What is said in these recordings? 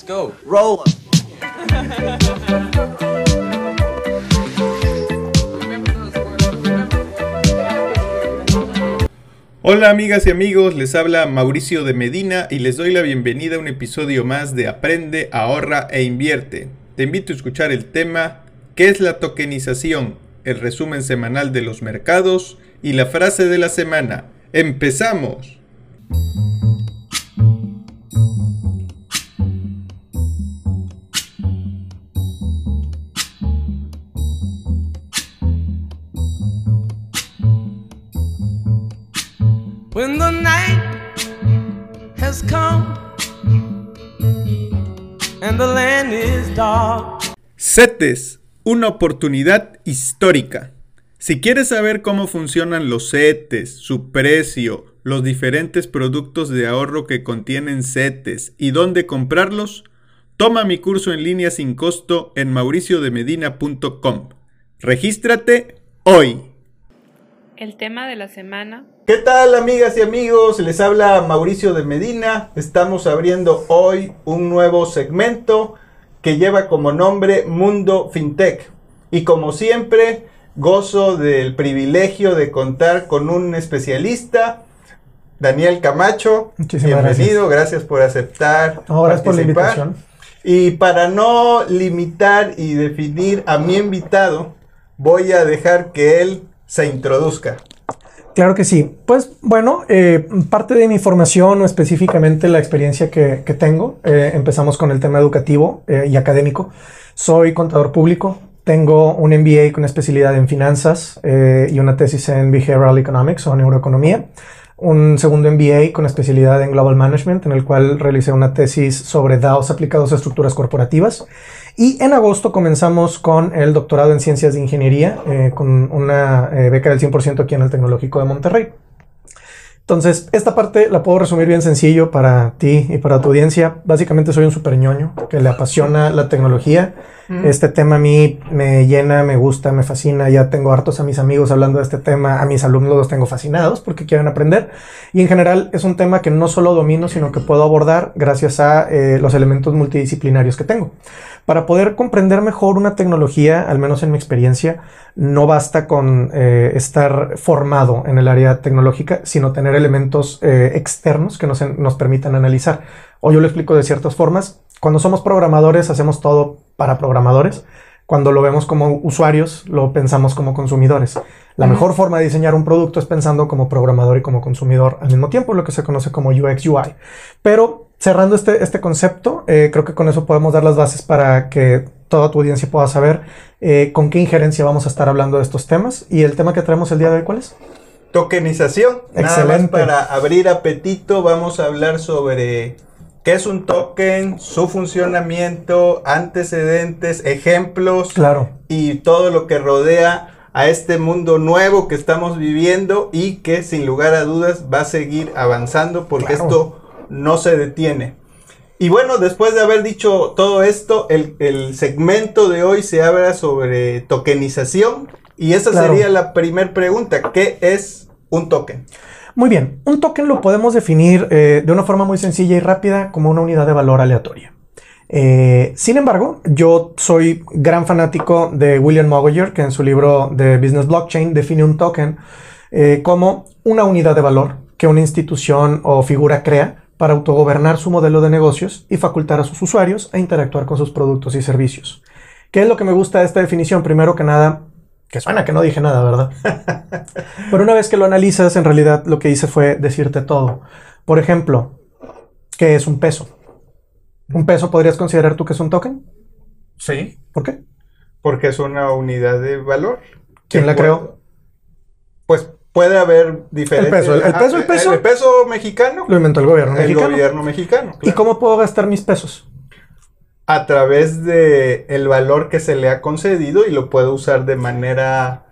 Let's go. Roll. Hola amigas y amigos, les habla Mauricio de Medina y les doy la bienvenida a un episodio más de Aprende, ahorra e invierte. Te invito a escuchar el tema ¿Qué es la tokenización? El resumen semanal de los mercados y la frase de la semana. ¡Empezamos! When the night has come and the land is dark. CETES, una oportunidad histórica. Si quieres saber cómo funcionan los CETES, su precio, los diferentes productos de ahorro que contienen CETES y dónde comprarlos, toma mi curso en línea sin costo en mauriciodemedina.com. Regístrate hoy. El tema de la semana. ¿Qué tal amigas y amigos? Les habla Mauricio de Medina. Estamos abriendo hoy un nuevo segmento que lleva como nombre Mundo FinTech. Y como siempre, gozo del privilegio de contar con un especialista, Daniel Camacho. Muchísimas Bienvenido, gracias. por aceptar. No, gracias por la invitación. Y para no limitar y definir a mi invitado, voy a dejar que él se introduzca. Claro que sí. Pues bueno, eh, parte de mi formación o específicamente la experiencia que, tengo, eh, empezamos con el tema educativo eh, y académico. Soy contador público, tengo un MBA con especialidad en finanzas y una tesis en Behavioral Economics o neuroeconomía. Un segundo MBA con especialidad en Global Management, en el cual realicé una tesis sobre DAOs aplicados a estructuras corporativas. Y en agosto comenzamos con el doctorado en Ciencias de Ingeniería, eh, con una eh, beca del 100% aquí en el Tecnológico de Monterrey. Entonces, esta parte la puedo resumir bien sencillo para ti y para tu audiencia. Básicamente soy un super ñoño que le apasiona la tecnología. Este tema a mí me llena, me gusta, me fascina. Ya tengo hartos a mis amigos hablando de este tema. A mis alumnos los tengo fascinados porque quieren aprender. Y en general es un tema que no solo domino, sino que puedo abordar gracias a eh, los elementos multidisciplinarios que tengo. Para poder comprender mejor una tecnología, al menos en mi experiencia, no basta con eh, estar formado en el área tecnológica, sino tener elementos eh, externos que nos, nos permitan analizar. O yo lo explico de ciertas formas. Cuando somos programadores, hacemos todo para programadores. Cuando lo vemos como usuarios, lo pensamos como consumidores. La mejor forma de diseñar un producto es pensando como programador y como consumidor al mismo tiempo, lo que se conoce como UX UI. Pero cerrando este, este concepto, eh, creo que con eso podemos dar las bases para que toda tu audiencia pueda saber eh, con qué injerencia vamos a estar hablando de estos temas. Y el tema que traemos el día de hoy, ¿cuál es? Tokenización. Nada más Excelente. para abrir apetito, vamos a hablar sobre qué es un token, su funcionamiento, antecedentes, ejemplos Claro. y todo lo que rodea a este mundo nuevo que estamos viviendo y que sin lugar a dudas va a seguir avanzando porque Claro. esto no se detiene. Y bueno, después de haber dicho todo esto, el, el segmento de hoy se habla sobre tokenización y esa Claro. sería la primera pregunta. ¿Qué es un token? Muy bien, un token lo podemos definir eh, de una forma muy sencilla y rápida como una unidad de valor aleatoria. Eh, sin embargo, yo soy gran fanático de William Mogayer, que en su libro de Business Blockchain define un token eh, como una unidad de valor que una institución o figura crea para autogobernar su modelo de negocios y facultar a sus usuarios a interactuar con sus productos y servicios. ¿Qué es lo que me gusta de esta definición? Primero que nada, que suena que no dije nada, ¿verdad? Pero una vez que lo analizas, en realidad lo que hice fue decirte todo. Por ejemplo, ¿qué es un peso? ¿Un peso podrías considerar tú que es un token? Sí. ¿Por qué? Porque es una unidad de valor. ¿Quién la creó? Pues puede haber diferentes. peso, el- el peso, el Ah, peso. El peso mexicano. Lo inventó el gobierno el mexicano. gobierno mexicano. ¿Y cómo puedo gastar mis pesos? A través de el valor que se le ha concedido y lo puedo usar de manera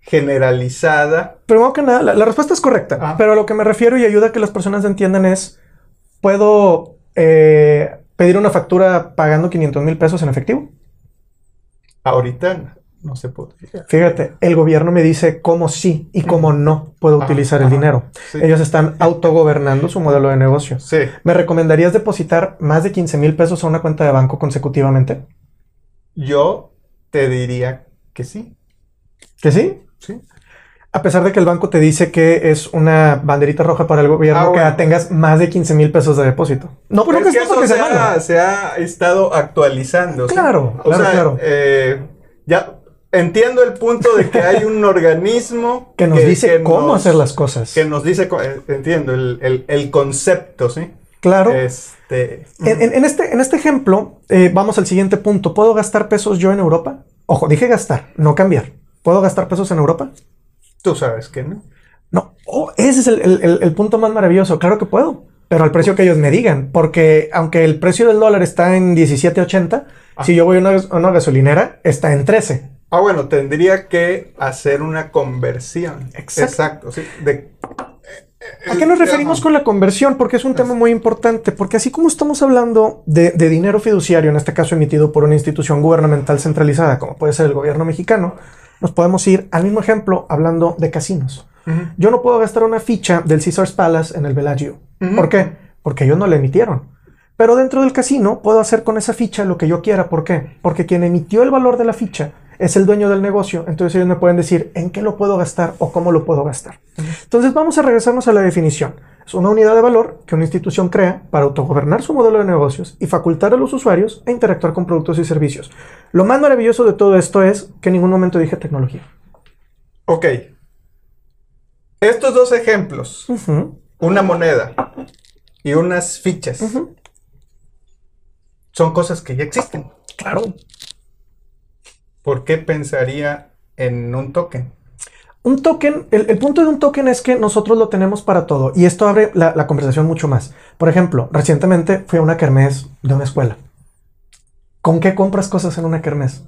generalizada. Primero que nada, la, la respuesta es correcta, Ah. pero a lo que me refiero y ayuda a que las personas entiendan es, ¿puedo eh, pedir una factura pagando 500 mil pesos en efectivo? Ahorita no se podría. Fíjate, el gobierno me dice cómo sí y cómo no puedo Ah, utilizar el ajá. dinero. Sí. Ellos están autogobernando su modelo de negocio. Sí. ¿Me recomendarías depositar más de 15 mil pesos a una cuenta de banco consecutivamente? Yo te diría que sí. ¿Que sí? Sí. A pesar de que el banco te dice que es una banderita roja para el gobierno Ah, bueno. que tengas más de 15 mil pesos de depósito. No, pero Es que es eso porque se ha, malo. se ha estado actualizando. ¿sí? Claro, O claro, sea, claro. eh, ya entiendo el punto de que hay un organismo Que nos dice que cómo nos- hacer las cosas. Que nos dice, eh, entiendo, el, el- el concepto, ¿sí? Claro. Este. En, en- en este, en este ejemplo, eh, vamos al siguiente punto. ¿Puedo gastar pesos yo en Europa? Ojo, dije gastar, no cambiar. ¿Puedo gastar pesos en Europa? Tú sabes que no. No. Oh, ese es el, el- el- punto más maravilloso. Claro que puedo. Pero al precio que ellos me digan. Porque aunque el precio del dólar está en 17.80, Ah. si yo voy a una, a una gasolinera, está en 13. Ah, bueno, tendría que hacer una conversión. Exacto. sí. De, ¿A qué nos referimos Ajá. con la conversión? Porque es un tema muy importante. Porque así como estamos hablando de, de dinero fiduciario, en este caso emitido por una institución gubernamental centralizada, como puede ser el gobierno mexicano, nos podemos ir al mismo ejemplo hablando de casinos. Yo no puedo gastar una ficha del Caesars Palace en el Bellagio. Ujú. ¿Por qué? Porque ellos no la emitieron. Pero dentro del casino puedo hacer con esa ficha lo que yo quiera. ¿Por qué? Porque quien emitió el valor de la ficha es el dueño del negocio. Entonces ellos me pueden decir en qué lo puedo gastar o cómo lo puedo gastar. Entonces vamos a regresarnos a la definición. Es una unidad de valor que una institución crea para autogobernar su modelo de negocios y facultar a los usuarios a interactuar con productos y servicios. Lo más maravilloso de todo esto es que en ningún momento dije tecnología. Ok. Estos dos ejemplos, una moneda y unas fichas, son cosas que ya existen. Claro. ¿Por qué pensaría en un token? Un token, el, el punto de un token es que nosotros lo tenemos para todo y esto abre la, la conversación mucho más. Por ejemplo, recientemente fui a una kermés de una escuela. ¿Con qué compras cosas en una kermés?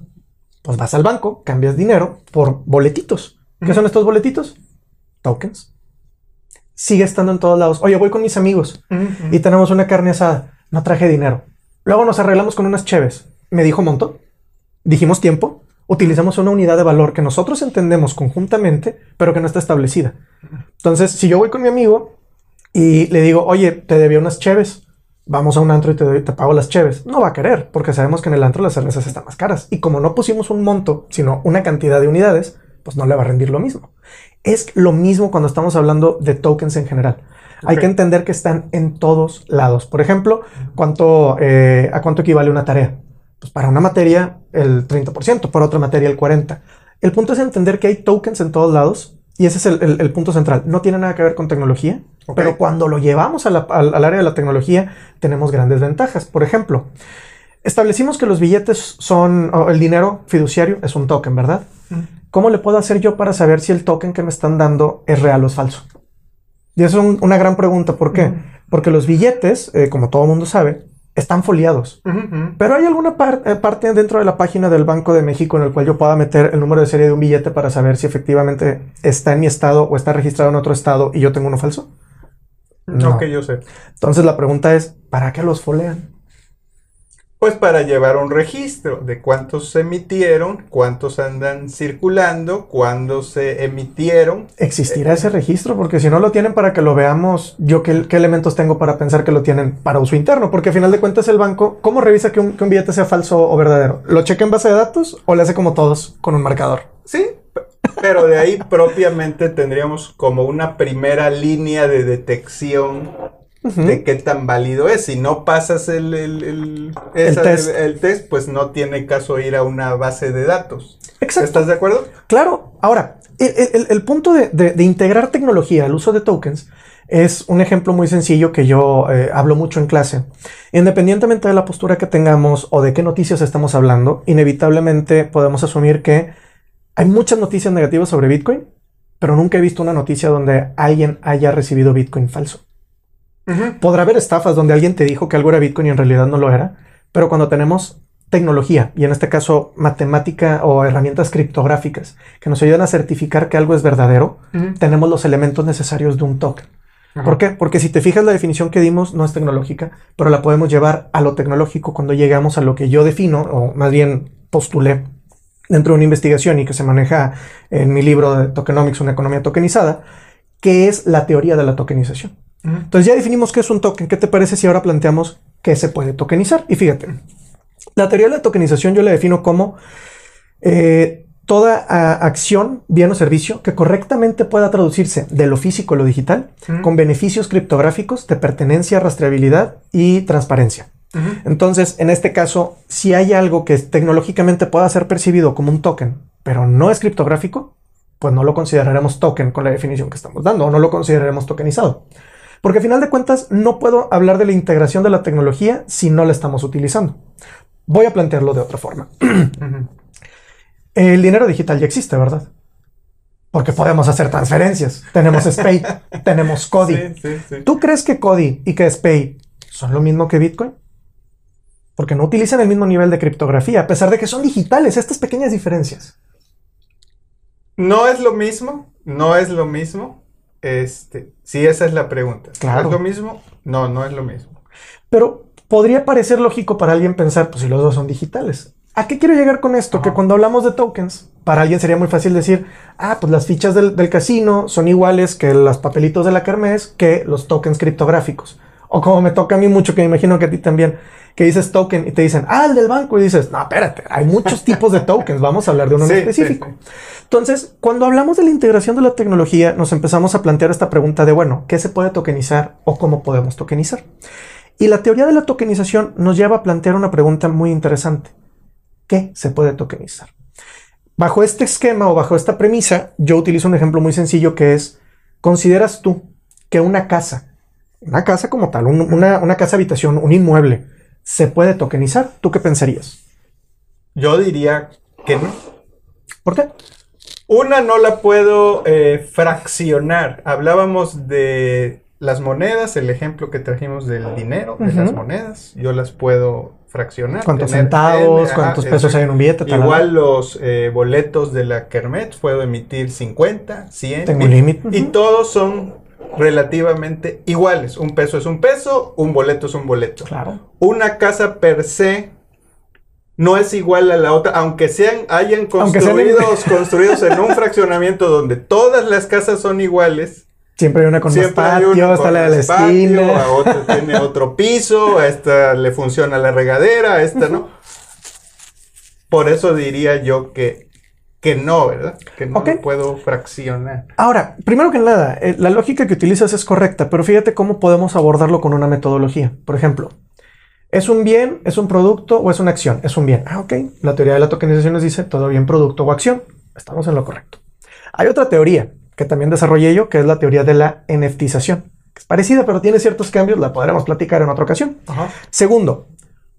Pues vas al banco, cambias dinero por boletitos. ¿Qué son estos boletitos? Tokens. Sigue estando en todos lados. Oye, voy con mis amigos y tenemos una carne asada. No traje dinero. Luego nos arreglamos con unas cheves. Me dijo monto. Dijimos tiempo. Utilizamos una unidad de valor que nosotros entendemos conjuntamente, pero que no está establecida. Entonces, si yo voy con mi amigo y le digo, oye, te debía unas cheves, vamos a un antro y te, doy- te pago las cheves, no va a querer, porque sabemos que en el antro las cervezas están más caras. Y como no pusimos un monto, sino una cantidad de unidades, pues no le va a rendir lo mismo. Es lo mismo cuando estamos hablando de tokens en general. Hay que entender que están en todos lados. Por ejemplo, ¿cuánto, eh, ¿a cuánto equivale una tarea? Pues para una materia el 30%, para otra materia el 40%. El punto es entender que hay tokens en todos lados y ese es el, el- el punto central. No tiene nada que ver con tecnología, pero cuando lo llevamos a la- al, al área de la tecnología tenemos grandes ventajas. Por ejemplo, establecimos que los billetes son, el dinero fiduciario es un token, ¿verdad? ¿Cómo le puedo hacer yo para saber si el token que me están dando es real o es falso? Y eso es un- una gran pregunta. ¿Por qué? Porque los billetes, eh, como todo mundo sabe, están foliados. Pero hay alguna par- eh, parte dentro de la página del Banco de México en el cual yo pueda meter el número de serie de un billete para saber si efectivamente está en mi estado o está registrado en otro estado y yo tengo uno falso. No. Ok, yo sé. Entonces la pregunta es, ¿para qué los folean? Pues para llevar un registro de cuántos se emitieron, cuántos andan circulando, cuándo se emitieron. ¿Existirá ese registro? Porque si no lo tienen para que lo veamos, ¿yo qué, qué elementos tengo para pensar que lo tienen para uso interno? Porque al final de cuentas el banco, ¿cómo revisa que un, que un billete sea falso o verdadero? ¿Lo checa en base de datos o le hace como todos con un marcador? Sí, pero de ahí propiamente tendríamos como una primera línea de detección De qué tan válido es. Si no pasas el, el, el- esa- test. el test, pues no tiene caso ir a una base de datos. Exacto. ¿Estás de acuerdo? Claro, ahora, el, el- el punto de, de- de integrar tecnología al uso de tokens es un ejemplo muy sencillo que yo eh, hablo mucho en clase. Independientemente de la postura que tengamos o de qué noticias estamos hablando, inevitablemente podemos asumir que hay muchas noticias negativas sobre Bitcoin, pero nunca he visto una noticia donde alguien haya recibido Bitcoin falso. Podrá haber estafas donde alguien te dijo que algo era Bitcoin y en realidad no lo era, pero cuando tenemos tecnología, y en este caso matemática o herramientas criptográficas que nos ayudan a certificar que algo es verdadero, tenemos los elementos necesarios de un token. ¿Por qué? Porque si te fijas la definición que dimos no es tecnológica, pero la podemos llevar a lo tecnológico cuando llegamos a lo que yo defino, o más bien postulé dentro de una investigación y que se maneja en mi libro de Tokenomics, una economía tokenizada, que es la teoría de la tokenización. Entonces ya definimos qué es un token. ¿Qué te parece si ahora planteamos qué se puede tokenizar? Y fíjate, la teoría de la tokenización yo la defino como eh, toda a, acción, bien o servicio que correctamente pueda traducirse de lo físico a lo digital con beneficios criptográficos de pertenencia, rastreabilidad y transparencia. Entonces, en este caso, si hay algo que tecnológicamente pueda ser percibido como un token, pero no es criptográfico, pues no lo consideraremos token con la definición que estamos dando, o no lo consideraremos tokenizado. Porque al final de cuentas no puedo hablar de la integración de la tecnología si no la estamos utilizando. Voy a plantearlo de otra forma. El dinero digital ya existe, ¿verdad? Porque podemos hacer transferencias. Tenemos SPAY, tenemos CODI. ¿Tú crees que CODI y que SPAY son lo mismo que Bitcoin? Porque no utilizan el mismo nivel de criptografía, a pesar de que son digitales, estas pequeñas diferencias. No es lo mismo, no es lo mismo. Este, si esa es la pregunta. Claro. ¿Es lo mismo? No, no es lo mismo. Pero podría parecer lógico para alguien pensar, pues si los dos son digitales. ¿A qué quiero llegar con esto? Que cuando hablamos de tokens, para alguien sería muy fácil decir, ah, pues las fichas del, del casino son iguales que los papelitos de la kermés que los tokens criptográficos. O como me toca a mí mucho, que me imagino que a ti también, que dices token y te dicen, ah, el del banco, y dices, no, espérate, hay muchos tipos de tokens, vamos a hablar de uno Sí, en específico. sí, Entonces, cuando hablamos de la integración de la tecnología, nos empezamos a plantear esta pregunta de, bueno, ¿qué se puede tokenizar o cómo podemos tokenizar? Y la teoría de la tokenización nos lleva a plantear una pregunta muy interesante. ¿Qué se puede tokenizar? Bajo este esquema o bajo esta premisa, yo utilizo un ejemplo muy sencillo que es, ¿consideras tú que una casa, una casa como tal, un- una, una casa habitación, un inmueble, se puede tokenizar? ¿Tú qué pensarías? Yo diría que no. ¿Por qué? Una no la puedo eh, fraccionar. Hablábamos de las monedas, el ejemplo que trajimos del dinero, de las monedas. Yo las puedo fraccionar. ¿Cuántos centavos? N, ¿Cuántos pesos hay en un billete? Tal, Igual los eh, boletos de la Kermet, puedo emitir 50, 100. Tengo y- un límite. Y todos son relativamente iguales. Un peso es un peso, un boleto es un boleto. Claro. Una casa per se no es igual a la otra, aunque sean, hayan sean- construidos, construidos en un fraccionamiento donde todas las casas son iguales. Siempre hay una con más Siempre hay patio, uno está con la de la más patio, esquina. a otro tiene otro piso, a esta le funciona la regadera, a esta no. Por eso diría yo que, que no, ¿verdad? Que no Ok. lo puedo fraccionar. Ahora, primero que nada, eh, la lógica que utilizas es correcta, pero fíjate cómo podemos abordarlo con una metodología. Por ejemplo, ¿es un bien, es un producto o es una acción? Es un bien. Ah, ok. La teoría de la tokenización nos dice todo bien, producto o acción. Estamos en lo correcto. Hay otra teoría que también desarrollé yo, que es la teoría de la NFTización. Es parecida, pero tiene ciertos cambios, la podremos platicar en otra ocasión. Segundo,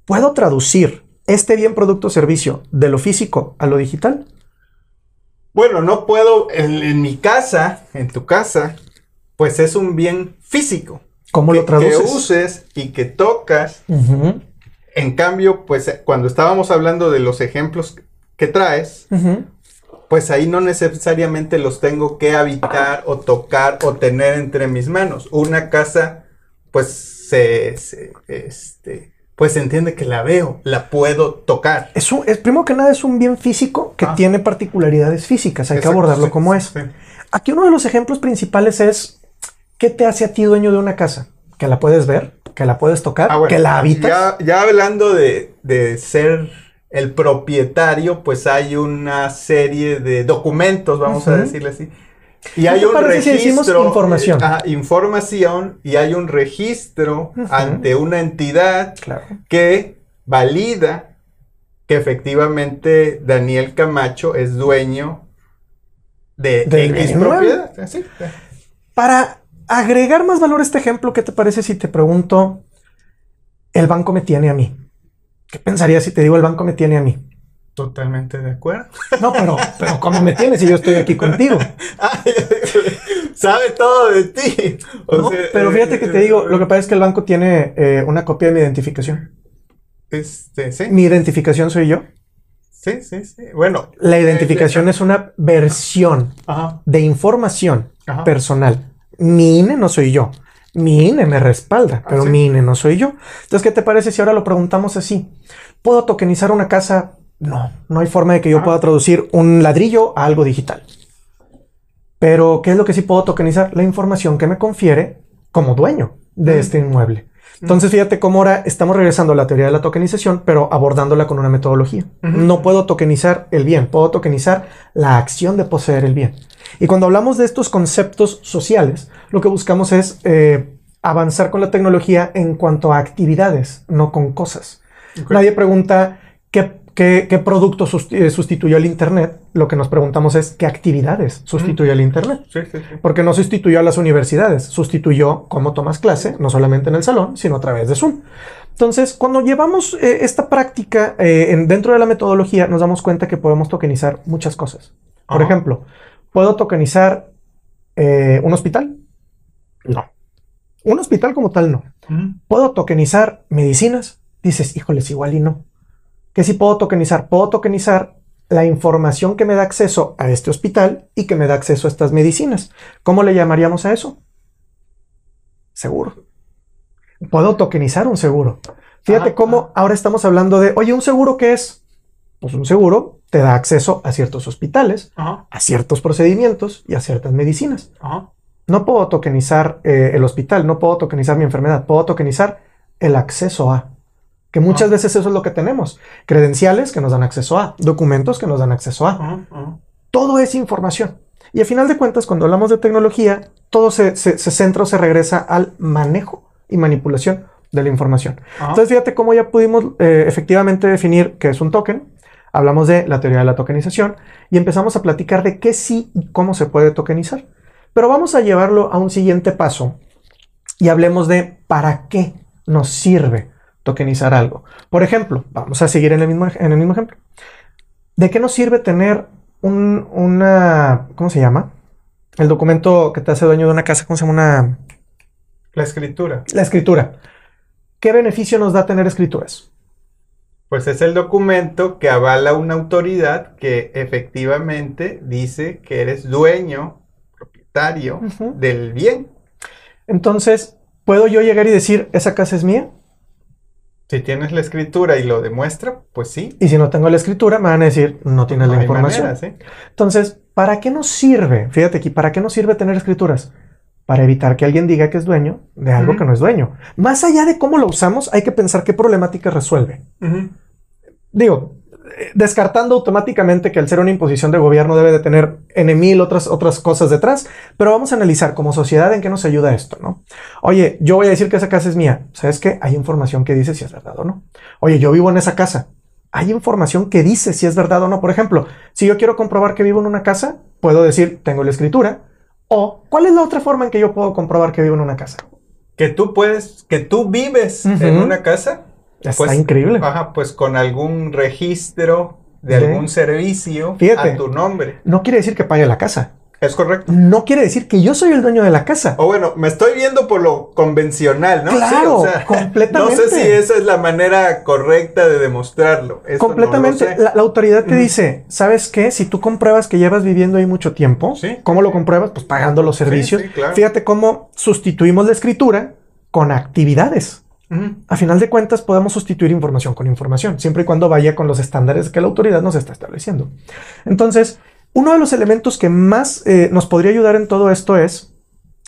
¿puedo traducir este bien, producto o servicio de lo físico a lo digital? Bueno, no puedo, en, en mi casa, en tu casa, pues es un bien físico. ¿Cómo que, lo traduces? que uses y que tocas. En cambio, pues eh, cuando estábamos hablando de los ejemplos que traes, pues ahí no necesariamente los tengo que habitar o tocar o tener entre mis manos. Una casa, pues se, se, este, pues se entiende que la veo, la puedo tocar. Es un- es, primero que nada es un bien físico que Ah. tiene particularidades físicas, hay que abordarlo sí, como es. sí. Aquí uno de los ejemplos principales es, ¿qué te hace a ti dueño de una casa? Que la puedes ver, que la puedes tocar, Ah, bueno, que la habitas. Ya, ya hablando de, de ser el propietario, pues hay una serie de documentos, vamos a decirle así. Y ¿Qué hay un parece si decimos registro. información? eh, información y hay un registro ante una entidad Claro. que valida que efectivamente Daniel Camacho es dueño de X inmueble. propiedad. Así. Para agregar más valor a este ejemplo, ¿qué te parece si te pregunto, el banco me tiene a mí? ¿Qué pensarías si te digo el banco me tiene a mí? Totalmente de acuerdo. No, pero, pero ¿cómo me tienes si yo estoy aquí contigo? Sabe todo de ti. O ¿no? sea, pero fíjate que te digo, lo que pasa es que el banco tiene eh, una copia de mi identificación. Este, sí, Mi identificación soy yo. sí, sí, sí. Bueno. La identificación es una versión Ajá, de información ajá. personal. Mi INE no soy yo. Mi INE me respalda, Ah, pero sí. mi INE no soy yo. Entonces, ¿qué te parece si ahora lo preguntamos así? ¿Puedo tokenizar una casa No, no hay forma de que yo pueda traducir un ladrillo a algo digital. Pero, ¿qué es lo que sí puedo tokenizar? La información que me confiere como dueño de este inmueble. Entonces, fíjate cómo ahora estamos regresando a la teoría de la tokenización, pero abordándola con una metodología. No puedo tokenizar el bien, puedo tokenizar la acción de poseer el bien. Y cuando hablamos de estos conceptos sociales, lo que buscamos es eh, avanzar con la tecnología en cuanto a actividades, no con cosas. Nadie pregunta qué ¿Qué, producto eh, sustituyó el Internet? Lo que nos preguntamos es qué actividades sustituyó el Internet. Sí, sí, sí. Porque no sustituyó a las universidades, sustituyó cómo tomas clase, no solamente en el salón, sino a través de Zoom. Entonces, cuando llevamos eh, esta práctica eh, dentro de la metodología, nos damos cuenta que podemos tokenizar muchas cosas. Por ejemplo, ¿puedo tokenizar un hospital? No. Un hospital como tal, no. ¿Puedo tokenizar medicinas? Dices, híjoles, igual y no. ¿Qué sí puedo tokenizar? Puedo tokenizar la información que me da acceso a este hospital y que me da acceso a estas medicinas. ¿Cómo le llamaríamos a eso? Seguro. Puedo tokenizar un seguro. Fíjate cómo ahora estamos hablando de, oye, ¿un seguro qué es? Pues un seguro te da acceso a ciertos hospitales, a ciertos procedimientos y a ciertas medicinas. No puedo tokenizar eh, el hospital, no puedo tokenizar mi enfermedad, puedo tokenizar el acceso a. Que muchas veces eso es lo que tenemos. Credenciales que nos dan acceso a, documentos que nos dan acceso a. Todo es información. Y al final de cuentas, cuando hablamos de tecnología, todo se, centra o se regresa al manejo y manipulación de la información. Entonces, fíjate cómo ya pudimos eh, efectivamente definir qué es un token. Hablamos de la teoría de la tokenización y empezamos a platicar de qué sí y cómo se puede tokenizar. Pero vamos a llevarlo a un siguiente paso y hablemos de para qué nos sirve tokenizar algo. Por ejemplo, vamos a seguir en el mismo, en el mismo ejemplo. ¿De qué nos sirve tener un, una, ¿cómo se llama? El documento que te hace dueño de una casa, ¿cómo se llama? Una... La escritura. La escritura. ¿Qué beneficio nos da tener escrituras? Pues es el documento que avala una autoridad que efectivamente dice que eres dueño, propietario del bien. Entonces, ¿puedo yo llegar y decir, esa casa es mía? Si tienes la escritura y lo demuestra, pues sí. Y si no tengo la escritura, me van a decir, no tienes la información. Entonces, ¿para qué nos sirve? Fíjate aquí, ¿para qué nos sirve tener escrituras? Para evitar que alguien diga que es dueño de algo que no es dueño. Más allá de cómo lo usamos, hay que pensar qué problemática resuelve. Digo, descartando automáticamente que al ser una imposición de gobierno debe de tener en mil otras, otras cosas detrás, pero vamos a analizar como sociedad en qué nos ayuda esto, ¿no? Oye, yo voy a decir que esa casa es mía. ¿Sabes qué? Hay información que dice si es verdad o no. Oye, yo vivo en esa casa. Hay información que dice si es verdad o no. Por ejemplo, si yo quiero comprobar que vivo en una casa, puedo decir, tengo la escritura. O, ¿cuál es la otra forma en que yo puedo comprobar que vivo en una casa? Que tú puedes, que tú vives en una casa Está pues, increíble. Ajá, pues con algún registro de algún servicio a tu nombre. No quiere decir que pague la casa. Es correcto. No quiere decir que yo soy el dueño de la casa. O bueno, me estoy viendo por lo convencional, ¿no? Claro, completamente. No sé si esa es la manera correcta de demostrarlo. completamente. la, autoridad te dice, ¿sabes qué? Si tú compruebas que llevas viviendo ahí mucho tiempo, ¿cómo lo compruebas? Pues pagando los servicios. Fíjate cómo sustituimos la escritura con actividades. A final de cuentas, podemos sustituir información con información, siempre y cuando vaya con los estándares que la autoridad nos está estableciendo. Entonces, uno de los elementos que más eh, nos podría ayudar en todo esto es,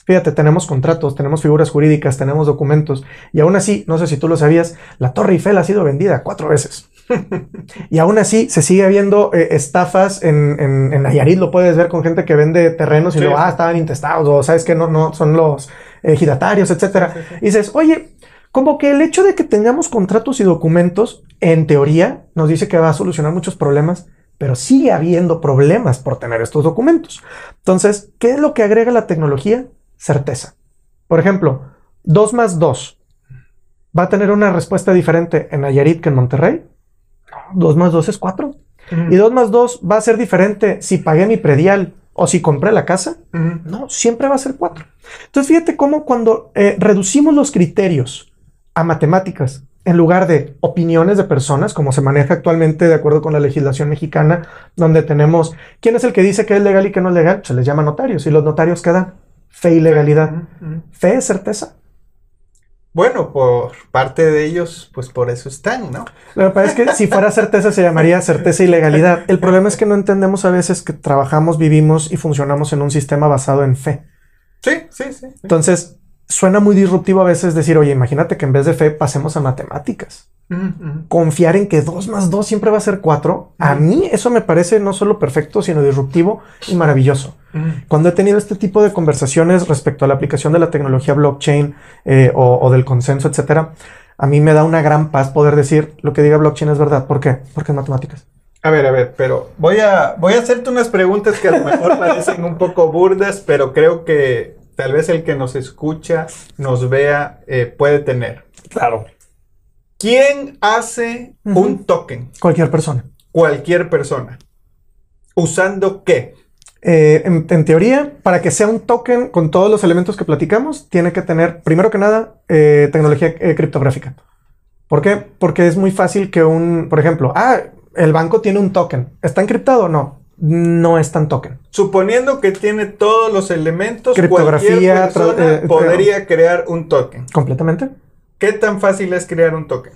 fíjate, tenemos contratos, tenemos figuras jurídicas, tenemos documentos, y aún así, no sé si tú lo sabías, la Torre Eiffel ha sido vendida cuatro veces. y aún así se sigue habiendo eh, estafas en, en, Nayarit, lo puedes ver con gente que vende terrenos y luego, ah, estaban intestados, o sabes que no, no, son los ejidatarios, etcétera. y dices, oye, como que el hecho de que tengamos contratos y documentos, en teoría, nos dice que va a solucionar muchos problemas, pero sigue habiendo problemas por tener estos documentos. Entonces, ¿qué es lo que agrega la tecnología? Certeza. Por ejemplo, 2 más 2 va a tener una respuesta diferente en Nayarit que en Monterrey. 2 más 2 es 4. Y 2 más 2 va a ser diferente si pagué mi predial o si compré la casa. No, siempre va a ser 4. Entonces, fíjate cómo cuando eh, reducimos los criterios a matemáticas en lugar de opiniones de personas, como se maneja actualmente de acuerdo con la legislación mexicana, donde tenemos quién es el que dice que es legal y que no es legal, se les llama notarios y los notarios quedan fe y legalidad. Fe es certeza. Bueno, por parte de ellos, pues por eso están, ¿no? Lo que pasa es que si fuera certeza se llamaría certeza y legalidad. El problema es que no entendemos a veces que trabajamos, vivimos y funcionamos en un sistema basado en fe. Sí, sí, sí. Entonces, suena muy disruptivo a veces decir, oye, imagínate que en vez de fe pasemos a matemáticas. Confiar en que 2 más 2 siempre va a ser 4. A mí eso me parece no solo perfecto, sino disruptivo y maravilloso. Cuando he tenido este tipo de conversaciones respecto a la aplicación de la tecnología blockchain eh, o, o del consenso, etcétera, a mí me da una gran paz poder decir lo que diga blockchain es verdad. ¿Por qué? Porque es matemáticas. A ver, a ver, pero voy a, voy a hacerte unas preguntas que a lo mejor parecen un poco burdas, pero creo que tal vez el que nos escucha, nos vea, eh, puede tener. Claro. ¿Quién hace un token? Cualquier persona. Cualquier persona. ¿Usando qué? Eh, en, en teoría, para que sea un token con todos los elementos que platicamos, tiene que tener, primero que nada, eh, tecnología criptográfica. ¿Por qué? Porque es muy fácil que un, por ejemplo, ah, el banco tiene un token. ¿Está encriptado? No, no es tan token. Suponiendo que tiene todos los elementos, Criptografía, eh, podría crear un token. Completamente. ¿Qué tan fácil es crear un token?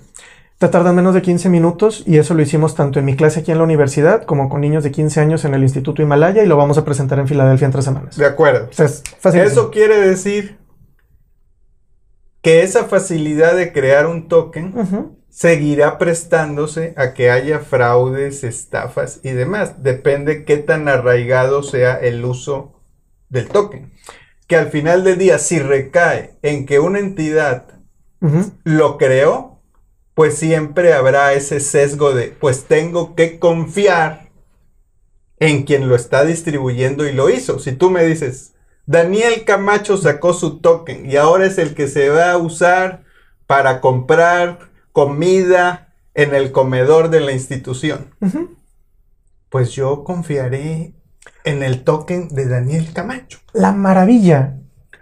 Te tardan menos de 15 minutos y eso lo hicimos tanto en mi clase aquí en la universidad como con niños de 15 años en el Instituto Himalaya y lo vamos a presentar en Filadelfia en tres semanas. De acuerdo. O sea, es fácil. Eso quiere decir que esa facilidad de crear un token. Seguirá prestándose a que haya fraudes, estafas y demás. Depende qué tan arraigado sea el uso del token. Que al final del día, si recae en que una entidad lo creó, pues siempre habrá ese sesgo de, pues tengo que confiar en quien lo está distribuyendo y lo hizo. Si tú me dices, Daniel Camacho sacó su token y ahora es el que se va a usar para comprar comida en el comedor de la institución, pues yo confiaré en el token de Daniel Camacho. La maravilla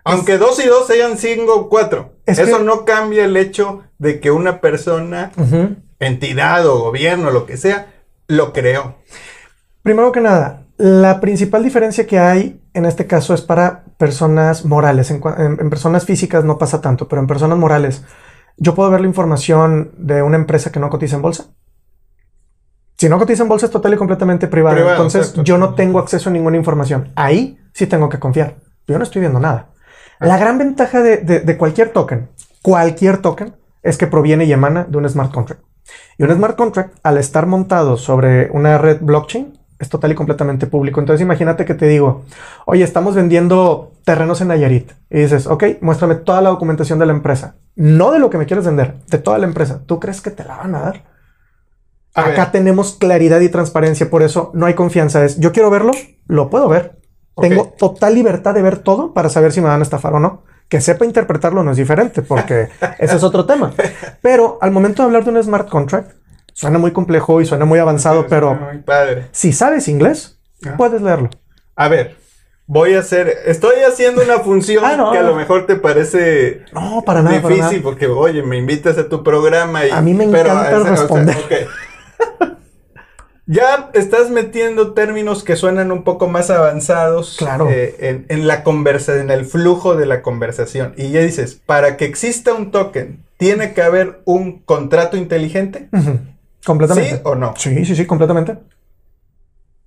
Aunque dos y dos sean cinco o cuatro. Es eso que- no cambia el hecho de que una persona, entidad o gobierno, lo que sea, lo creó. Primero que nada, la principal diferencia que hay en este caso es para personas morales. En, cua- en- en personas físicas no pasa tanto, pero en personas morales, yo puedo ver la información de una empresa que no cotiza en bolsa. Si no cotiza en bolsa es total y completamente privada. Privado, Entonces exacto. yo no tengo acceso a ninguna información. Ahí sí tengo que confiar. Yo no estoy viendo nada. La gran ventaja de, de- de cualquier token, cualquier token, es que proviene y emana de un smart contract. Y un smart contract, al estar montado sobre una red blockchain, es total y completamente público. Entonces imagínate que te digo, oye, estamos vendiendo terrenos en Nayarit. Y dices, ok, muéstrame toda la documentación de la empresa. No de lo que me quieres vender, de toda la empresa. ¿Tú crees que te la van a dar? A Acá ver. tenemos claridad y transparencia, por eso no hay confianza. Es, yo quiero verlo, lo puedo ver. Tengo total libertad de ver todo para saber si me van a estafar o no. Que sepa interpretarlo no es diferente, porque ese es otro tema. Pero al momento de hablar de un smart contract, suena muy complejo y suena muy avanzado, pero Muy padre. si sabes inglés, Ah. puedes leerlo. A ver, voy a hacer, estoy haciendo una función Ah, no, que a no. lo mejor te parece No, para nada, para difícil nada. porque, oye, me invitas a tu programa y... A mí me pero, encanta o sea, responder. ya estás metiendo términos que suenan un poco más avanzados Claro. eh, en, en la conversa, en el flujo de la conversación. Y ya dices, para que exista un token, ¿tiene que haber un contrato inteligente? Completamente. ¿Sí o no? Sí, sí, sí, completamente.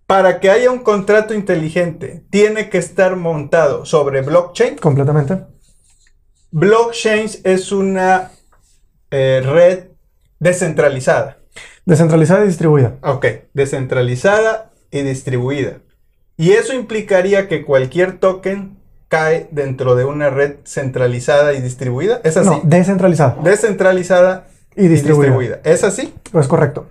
Para que haya un contrato inteligente, tiene que estar montado sobre blockchain. Completamente. Blockchain es una eh, red descentralizada. Descentralizada y distribuida. Ok, descentralizada y distribuida. Y eso implicaría que cualquier token cae dentro de una red centralizada y distribuida. ¿Es así? No, descentralizada Descentralizada y distribuida. ¿Es así? Es correcto.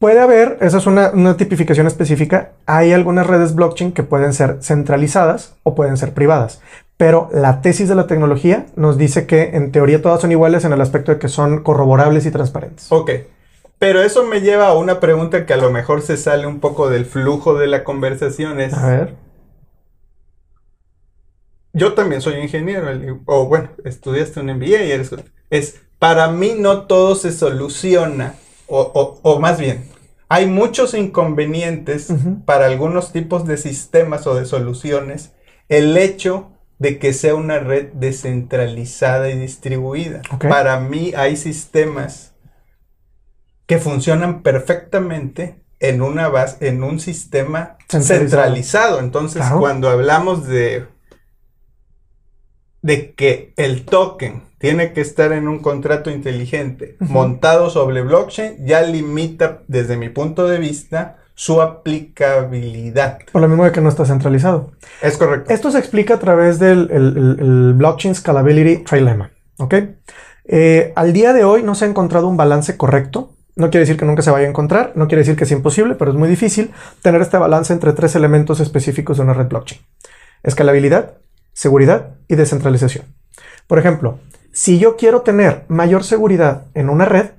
Puede haber, esa es una, una tipificación específica, hay algunas redes blockchain que pueden ser centralizadas o pueden ser privadas, pero la tesis de la tecnología nos dice que en teoría todas son iguales en el aspecto de que son corroborables y transparentes. Ok. Pero eso me lleva a una pregunta que a lo mejor se sale un poco del flujo de la conversación. Es, A ver. yo también soy ingeniero, o bueno, estudiaste un MBA y eres... Es, para mí no todo se soluciona, o, o- o más bien, hay muchos inconvenientes para algunos tipos de sistemas o de soluciones, el hecho de que sea una red descentralizada y distribuida. Para mí hay sistemas que funcionan perfectamente en una base, en un sistema Centralizado. centralizado. Entonces, Claro. cuando hablamos de de que el token tiene que estar en un contrato inteligente montado sobre blockchain, ya limita, desde mi punto de vista, su aplicabilidad. Por lo mismo de que no está centralizado. Es correcto. Esto se explica a través del el- el- el Blockchain Scalability Trilemma. ¿Ok? Eh, al día de hoy no se ha encontrado un balance correcto. No quiere decir que nunca se vaya a encontrar, no quiere decir que es imposible, pero es muy difícil tener este balance entre tres elementos específicos de una red blockchain. Escalabilidad, seguridad y descentralización. Por ejemplo, si yo quiero tener mayor seguridad en una red,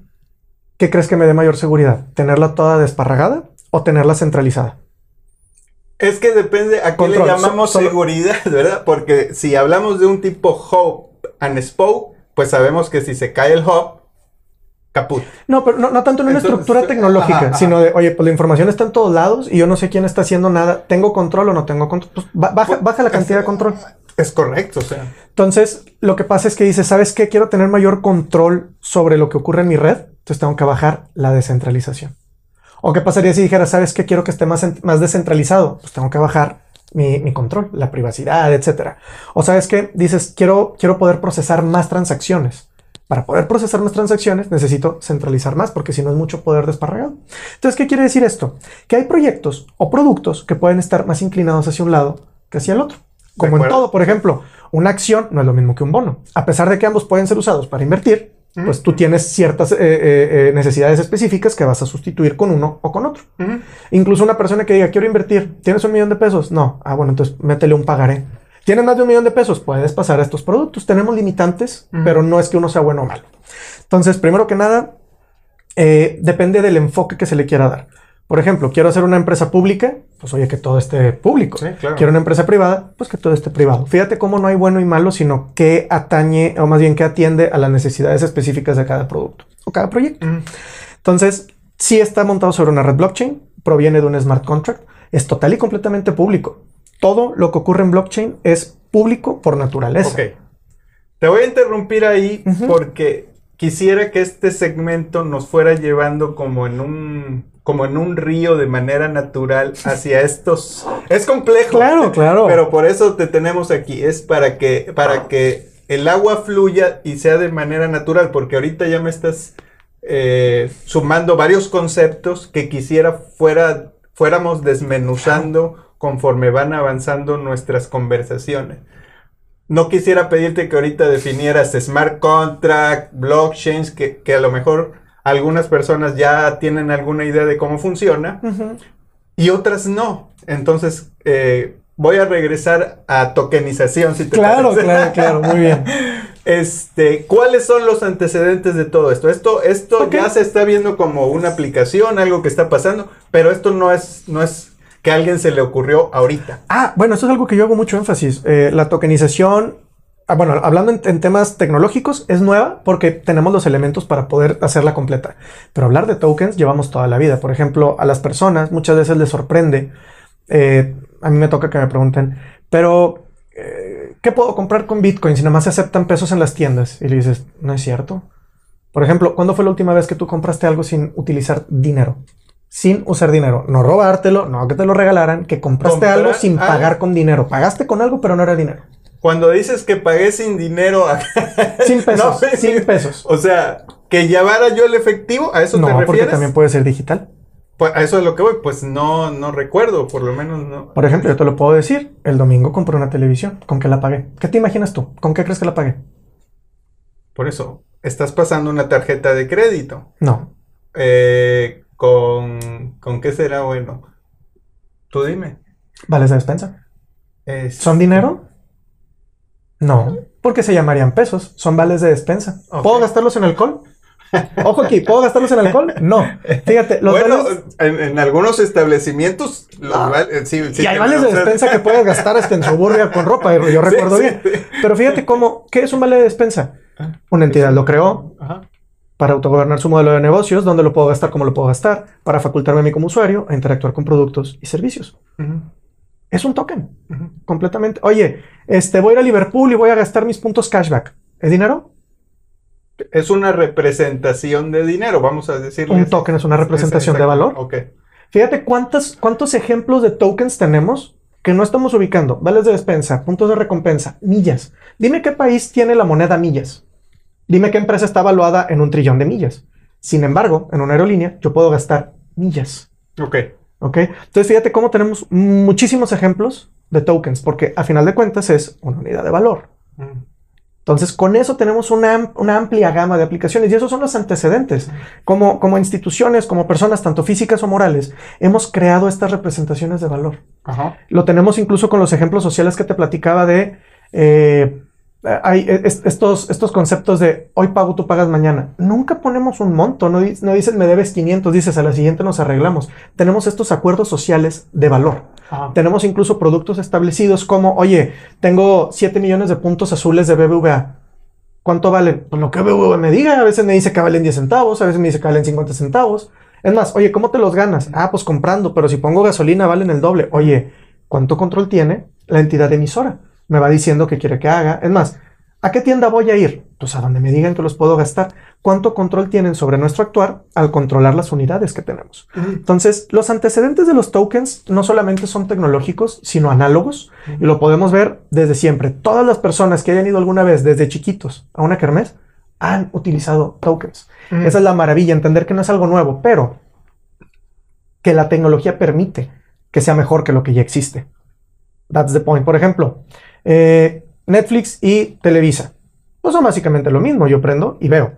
¿qué crees que me dé mayor seguridad? ¿Tenerla toda desparragada o tenerla centralizada? Es que depende a qué Control. le llamamos So- seguridad, ¿verdad? Porque si hablamos de un tipo hub and spoke, pues sabemos que si se cae el hub, caput. No, pero no, no tanto en una Entonces, estructura tecnológica, ajá, ajá. sino de, oye, pues la información está en todos lados y yo no sé quién está haciendo nada. ¿Tengo control o no tengo control? Pues, ba- baja, baja la cantidad de control. Es correcto. Entonces, lo que pasa es que dices, ¿sabes qué? Quiero tener mayor control sobre lo que ocurre en mi red. Entonces tengo que bajar la descentralización. ¿O qué pasaría si dijera, ¿sabes qué? Quiero que esté más, más descentralizado. Pues tengo que bajar mi, mi control, la privacidad, etcétera. O sabes qué? Dices, quiero, quiero poder procesar más transacciones. Para poder procesar más transacciones necesito centralizar más porque si no es mucho poder desparragado. Entonces, ¿qué quiere decir esto? Que hay proyectos o productos que pueden estar más inclinados hacia un lado que hacia el otro. Como en todo, por ejemplo, una acción no es lo mismo que un bono. A pesar de que ambos pueden ser usados para invertir, pues tú tienes ciertas eh, eh, eh, necesidades específicas que vas a sustituir con uno o con otro. Incluso una persona que diga, quiero invertir, ¿tienes un millón de pesos? No. Ah, bueno, entonces métele un pagaré. ¿Tienes más de un millón de pesos? Puedes pasar a estos productos. Tenemos limitantes, pero no es que uno sea bueno o malo. Entonces, primero que nada, eh, depende del enfoque que se le quiera dar. Por ejemplo, quiero hacer una empresa pública, pues oye, que todo esté público. Sí, claro. Quiero una empresa privada, pues que todo esté privado. Fíjate cómo no hay bueno y malo, sino que atañe, o más bien que atiende a las necesidades específicas de cada producto o cada proyecto. Mm. Entonces, si está montado sobre una red blockchain, proviene de un smart contract, es total y completamente público. Todo lo que ocurre en blockchain es público por naturaleza. Ok. Te voy a interrumpir ahí porque quisiera que este segmento nos fuera llevando como en un como en un río de manera natural hacia estos. Es complejo. Claro, claro. Pero por eso te tenemos aquí. Es para que para que el agua fluya y sea de manera natural. Porque ahorita ya me estás eh, sumando varios conceptos que quisiera fuera fuéramos desmenuzando conforme van avanzando nuestras conversaciones. No quisiera pedirte que ahorita definieras smart contract, blockchains, que, que a lo mejor algunas personas ya tienen alguna idea de cómo funciona y otras no. Entonces, eh, voy a regresar a tokenización, si te Claro, parece. claro, claro, muy bien. Este, ¿cuáles son los antecedentes de todo esto? Esto, esto ya se está viendo como una aplicación, algo que está pasando, pero esto no es, no es que a alguien se le ocurrió ahorita. Ah, bueno, eso es algo que yo hago mucho énfasis. Eh, la tokenización, bueno, hablando en, en temas tecnológicos, es nueva porque tenemos los elementos para poder hacerla completa. Pero hablar de tokens llevamos toda la vida. Por ejemplo, a las personas muchas veces les sorprende. eh, a mí me toca que me pregunten, pero eh, ¿qué puedo comprar con Bitcoin si nada más se aceptan pesos en las tiendas? Y le dices, no es cierto. Por ejemplo, ¿cuándo fue la última vez que tú compraste algo sin utilizar dinero? Sin usar dinero. No robártelo, no que te lo regalaran, que compraste Comprar algo sin algo. pagar con dinero. Pagaste con algo, pero no era dinero. Cuando dices que pagué sin dinero, Sin pesos. No, sin pesos. o sea, que llevara yo el efectivo, ¿a eso te No, porque refieres? también puede ser digital. Pues, a eso es lo que voy, pues no, no recuerdo, por lo menos no. Por ejemplo, yo te lo puedo decir. El domingo compré una televisión. ¿Con qué la pagué? ¿Qué te imaginas tú? ¿Con qué crees que la pagué? Por eso, estás pasando una tarjeta de crédito. No. Eh, con, ¿Con qué será bueno? Tú dime. ¿Vales de despensa? Es- ¿Son dinero? No. Porque se llamarían pesos. Son vales de despensa. ¿Puedo gastarlos en alcohol? Ojo aquí, ¿puedo gastarlos en alcohol? No. Fíjate, los bueno, vales. en, en algunos establecimientos, los Ah. val- eh, sí, sí y hay vales de despensa que puedes gastar hasta en suburbia con ropa, yo recuerdo sí, bien. Pero fíjate cómo, ¿qué es un vale de despensa? Ah, Una entidad lo creó Ajá. para autogobernar su modelo de negocios, dónde lo puedo gastar, cómo lo puedo gastar, para facultarme a mí como usuario a interactuar con productos y servicios. Es un token, completamente. Oye, este, voy a ir a Liverpool y voy a gastar mis puntos cashback. ¿Es dinero? Es una representación de dinero, vamos a decirle. Un token es una representación de valor. Ok. Fíjate cuántos, cuántos ejemplos de tokens tenemos que no estamos ubicando. Vales de despensa, puntos de recompensa, millas. Dime qué país tiene la moneda millas. Dime qué empresa está evaluada en un trillón de millas. Sin embargo, en una aerolínea yo puedo gastar millas. Ok. ¿Ok? Entonces fíjate cómo tenemos muchísimos ejemplos de tokens, porque a final de cuentas es una unidad de valor. Entonces, con eso tenemos una, una amplia gama de aplicaciones y esos son los antecedentes. Como, como instituciones, como personas, tanto físicas o morales, hemos creado estas representaciones de valor. Ajá. Lo tenemos incluso con los ejemplos sociales que te platicaba de eh, hay es- estos, estos conceptos de hoy pago, tú pagas mañana. Nunca ponemos un monto, no, no dices me debes 500, dices a la siguiente nos arreglamos. Tenemos estos acuerdos sociales de valor. Ajá. Tenemos incluso productos establecidos como, oye, tengo 7 millones de puntos azules de BBVA. ¿Cuánto valen? Pues lo que BBVA me diga. A veces me dice que valen 10 centavos, a veces me dice que valen 50 centavos. Es más, oye, ¿cómo te los ganas? Ah, pues comprando, pero si pongo gasolina valen el doble. Oye, ¿cuánto control tiene la entidad emisora? Me va diciendo qué quiere que haga. Es más, ¿a qué tienda voy a ir? Pues a donde me digan que los puedo gastar. ¿Cuánto control tienen sobre nuestro actuar al controlar las unidades que tenemos? Entonces, los antecedentes de los tokens no solamente son tecnológicos, sino análogos, y lo podemos ver desde siempre. Todas las personas que hayan ido alguna vez desde chiquitos a una kermés han utilizado tokens. Esa es la maravilla, entender que no es algo nuevo, pero que la tecnología permite que sea mejor que lo que ya existe. That's the point. Por ejemplo, eh, Netflix y Televisa. Pues son básicamente lo mismo. Yo prendo y veo.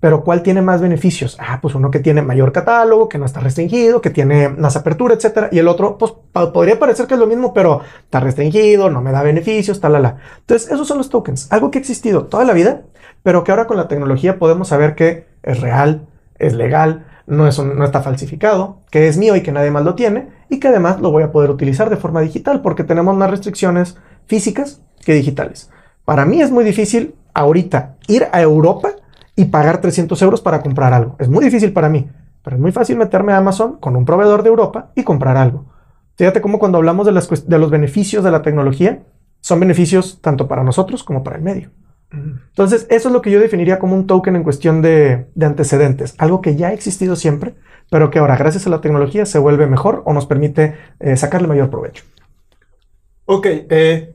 Pero ¿cuál tiene más beneficios? Ah, pues uno que tiene mayor catálogo, que no está restringido, que tiene más apertura, etcétera. Y el otro, pues pa- podría parecer que es lo mismo, pero está restringido, no me da beneficios, tal, la, la. Entonces, esos son los tokens. Algo que ha existido toda la vida, pero que ahora con la tecnología podemos saber que es real, es legal, no, es un- no está falsificado, que es mío y que nadie más lo tiene, y que además lo voy a poder utilizar de forma digital, porque tenemos más restricciones físicas que digitales. Para mí es muy difícil ahorita ir a Europa y pagar 300 euros para comprar algo. Es muy difícil para mí, pero es muy fácil meterme a Amazon con un proveedor de Europa y comprar algo. Fíjate cómo cuando hablamos de, las cuest- de los beneficios de la tecnología, son beneficios tanto para nosotros como para el medio. Entonces, eso es lo que yo definiría como un token en cuestión de, de antecedentes, algo que ya ha existido siempre, pero que ahora, gracias a la tecnología, se vuelve mejor o nos permite eh, sacarle mayor provecho. Ok, eh,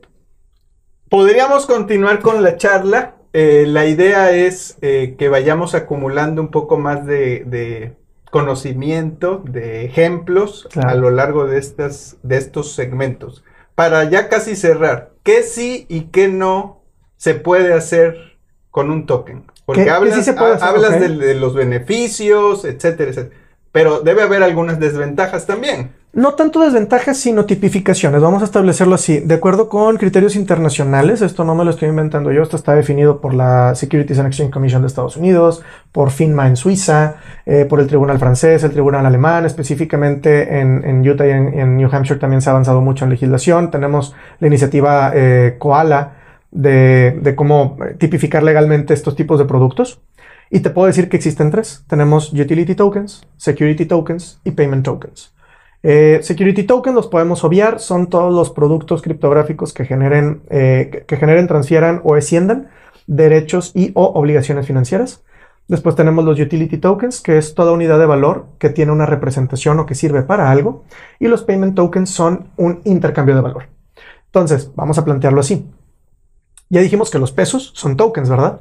podríamos continuar con la charla. Eh, la idea es eh, que vayamos acumulando un poco más de, de conocimiento, de ejemplos Claro. a lo largo de, estas, de estos segmentos. Para ya casi cerrar, ¿qué sí y qué no se puede hacer con un token? Porque ¿Qué- qué hablas, sí se puede ha- hacer? hablas de los beneficios, etcétera, etcétera. Pero debe haber algunas desventajas también. No tanto desventajas, sino tipificaciones. Vamos a establecerlo así. De acuerdo con criterios internacionales, esto no me lo estoy inventando yo, esto está definido por la Securities and Exchange Commission de Estados Unidos, por FINMA en Suiza, eh, por el Tribunal francés, el Tribunal alemán, específicamente en, Utah y en, en New Hampshire también se ha avanzado mucho en legislación. Tenemos la iniciativa eh, Koala de, de cómo eh, tipificar legalmente estos tipos de productos. Y te puedo decir que existen tres. Tenemos Utility Tokens, Security Tokens y Payment Tokens. Eh, security Tokens los podemos obviar, son todos los productos criptográficos que generen, eh, que- generen, transfieran o asciendan derechos y o obligaciones financieras. Después tenemos los Utility Tokens, que es toda unidad de valor que tiene una representación o que sirve para algo. Y los Payment Tokens son un intercambio de valor. Entonces, vamos a plantearlo así. Ya dijimos que los pesos son tokens, ¿verdad?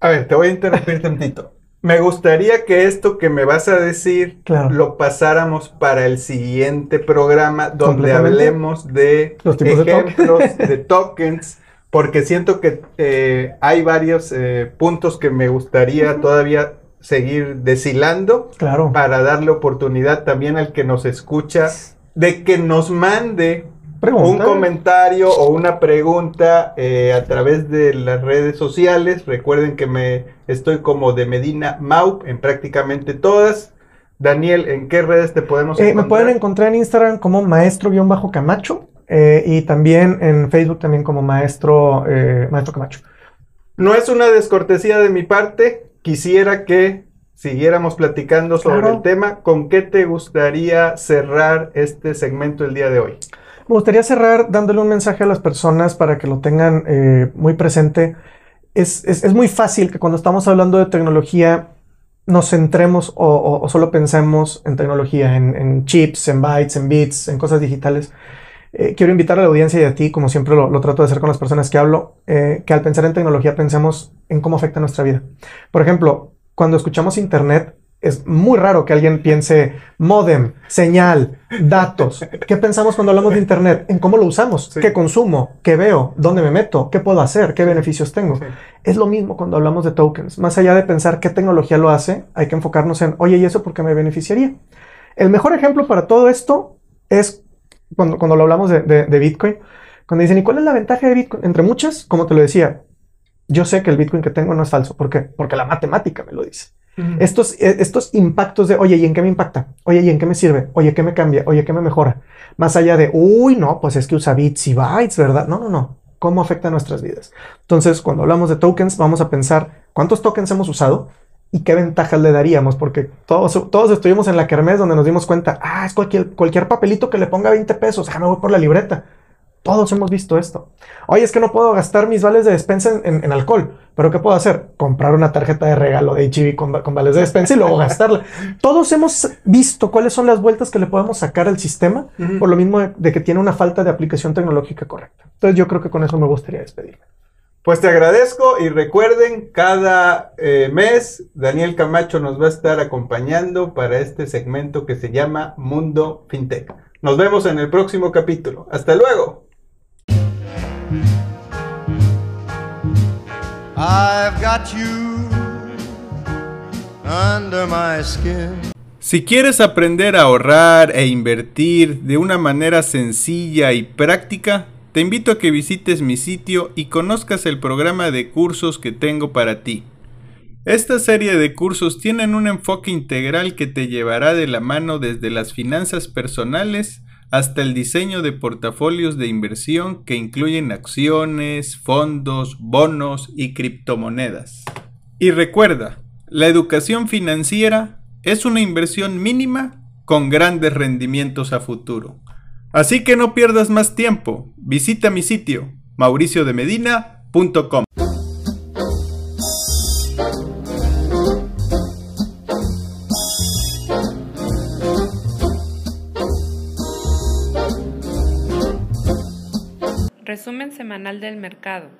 A ver, te voy a interrumpir tantito. Me gustaría que esto que me vas a decir Claro. lo pasáramos para el siguiente programa donde hablemos de Los tipos de token. ejemplos de tokens, porque siento que eh, hay varios eh, puntos que me gustaría todavía seguir deshilando Claro. para darle oportunidad también al que nos escucha de que nos mande un comentario o una pregunta eh, a través de las redes sociales. Recuerden que me estoy como de Medina Maup en prácticamente todas. Daniel, ¿en qué redes te podemos Eh, me encontrar? pueden encontrar en Instagram como maestro-camacho eh, y también en Facebook también como maestro, maestro Camacho. No es una descortesía de mi parte. Quisiera que siguiéramos platicando sobre Claro. el tema. ¿Con qué te gustaría cerrar este segmento el día de hoy? Me gustaría cerrar dándole un mensaje a las personas para que lo tengan eh, muy presente. Es, es, es, muy fácil que cuando estamos hablando de tecnología nos centremos o, o, o solo pensemos en tecnología, en, chips, en bytes, en bits, en cosas digitales. Eh, quiero invitar a la audiencia y a ti, como siempre lo, lo trato de hacer con las personas que hablo, eh, que al pensar en tecnología pensemos en cómo afecta nuestra vida. Por ejemplo, cuando escuchamos Internet, es muy raro que alguien piense modem, señal, datos. ¿Qué pensamos cuando hablamos de Internet? En cómo lo usamos, sí. qué consumo, qué veo, dónde me meto, qué puedo hacer, qué beneficios tengo. Sí. Es lo mismo cuando hablamos de tokens. Más allá de pensar qué tecnología lo hace, hay que enfocarnos en, oye, ¿y eso por qué me beneficiaría? El mejor ejemplo para todo esto es cuando, cuando lo hablamos de, de, de Bitcoin. Cuando dicen, ¿y cuál es la ventaja de Bitcoin? Entre muchas, como te lo decía, yo sé que el Bitcoin que tengo no es falso. ¿Por qué? Porque la matemática me lo dice. Estos, estos impactos de, oye, ¿y en qué me impacta? Oye, ¿y en qué me sirve? Oye, ¿qué me cambia? Oye, ¿qué me mejora? Más allá de, uy, no, pues es que usa bits y bytes, ¿verdad? No, no, no. ¿Cómo afecta nuestras vidas? Entonces, cuando hablamos de tokens, vamos a pensar cuántos tokens hemos usado y qué ventajas le daríamos, porque todos, todos estuvimos en la kermés donde nos dimos cuenta, ah, es cualquier, cualquier papelito que le ponga 20 pesos, ah, me voy por la libreta. Todos hemos visto esto. Oye, es que no puedo gastar mis vales de despensa en, en, en alcohol. ¿Pero qué puedo hacer? Comprar una tarjeta de regalo de HB con, con, vales de despensa y luego gastarla. Todos hemos visto cuáles son las vueltas que le podemos sacar al sistema, uh -huh. por lo mismo de, de, que tiene una falta de aplicación tecnológica correcta. Entonces yo creo que con eso me gustaría despedirme. Pues te agradezco y recuerden, cada eh, mes Daniel Camacho nos va a estar acompañando para este segmento que se llama Mundo FinTech. Nos vemos en el próximo capítulo. Hasta luego. I've got you under my skin. Si quieres aprender a ahorrar e invertir de una manera sencilla y práctica, te invito a que visites mi sitio y conozcas el programa de cursos que tengo para ti. Esta serie de cursos tienen un enfoque integral que te llevará de la mano desde las finanzas personales hasta el diseño de portafolios de inversión que incluyen acciones, fondos, bonos y criptomonedas. Y recuerda, la educación financiera es una inversión mínima con grandes rendimientos a futuro. Así que no pierdas más tiempo, visita mi sitio mauriciodemedina.com. del mercado.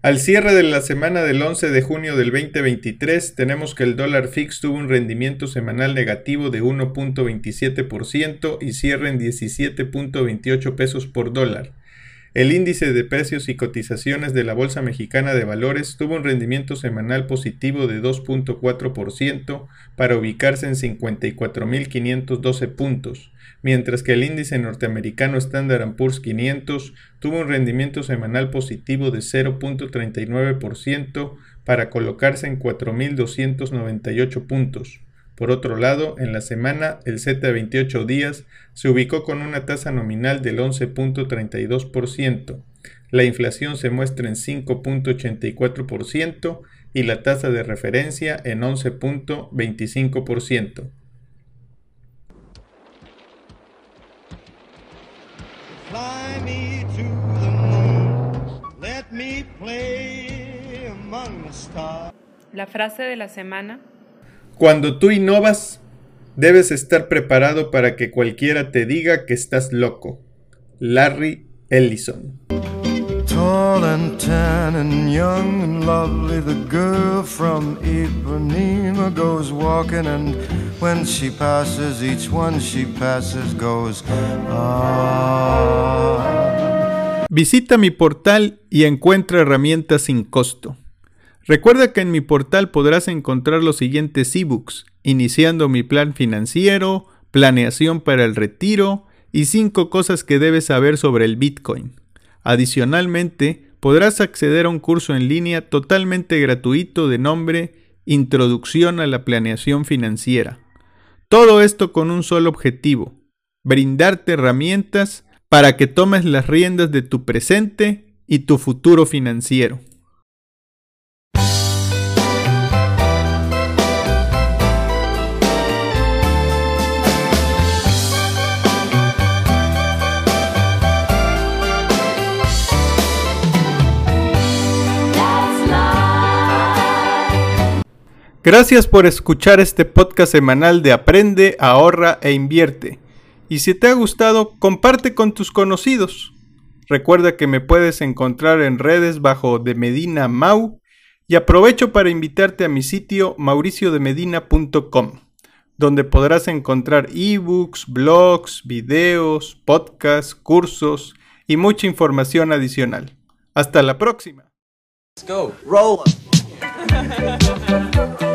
Al cierre de la semana del 11 de junio del 2023 tenemos que el dólar fix tuvo un rendimiento semanal negativo de 1.27% y cierre en 17.28 pesos por dólar. El índice de precios y cotizaciones de la Bolsa Mexicana de Valores tuvo un rendimiento semanal positivo de 2.4% para ubicarse en 54.512 puntos, mientras que el índice norteamericano Standard Poor's 500 tuvo un rendimiento semanal positivo de 0.39% para colocarse en 4.298 puntos. Por otro lado, en la semana, el Z de 28 días se ubicó con una tasa nominal del 11.32%. La inflación se muestra en 5.84% y la tasa de referencia en 11.25%. La frase de la semana cuando tú innovas, debes estar preparado para que cualquiera te diga que estás loco. Larry Ellison. Tall and tan and young and lovely, the girl from Ipanema goes walking, and when she passes, each one she passes goes. Ah. Visita mi portal y encuentra herramientas sin costo. Recuerda que en mi portal podrás encontrar los siguientes ebooks, iniciando mi plan financiero, planeación para el retiro y 5 cosas que debes saber sobre el Bitcoin. Adicionalmente, podrás acceder a un curso en línea totalmente gratuito de nombre Introducción a la Planeación Financiera. Todo esto con un solo objetivo, brindarte herramientas para que tomes las riendas de tu presente y tu futuro financiero. Gracias por escuchar este podcast semanal de Aprende, Ahorra e Invierte. Y si te ha gustado, comparte con tus conocidos. Recuerda que me puedes encontrar en redes bajo de Medina Mau y aprovecho para invitarte a mi sitio mauriciodemedina.com, donde podrás encontrar ebooks, blogs, videos, podcasts, cursos y mucha información adicional. Hasta la próxima. Let's go.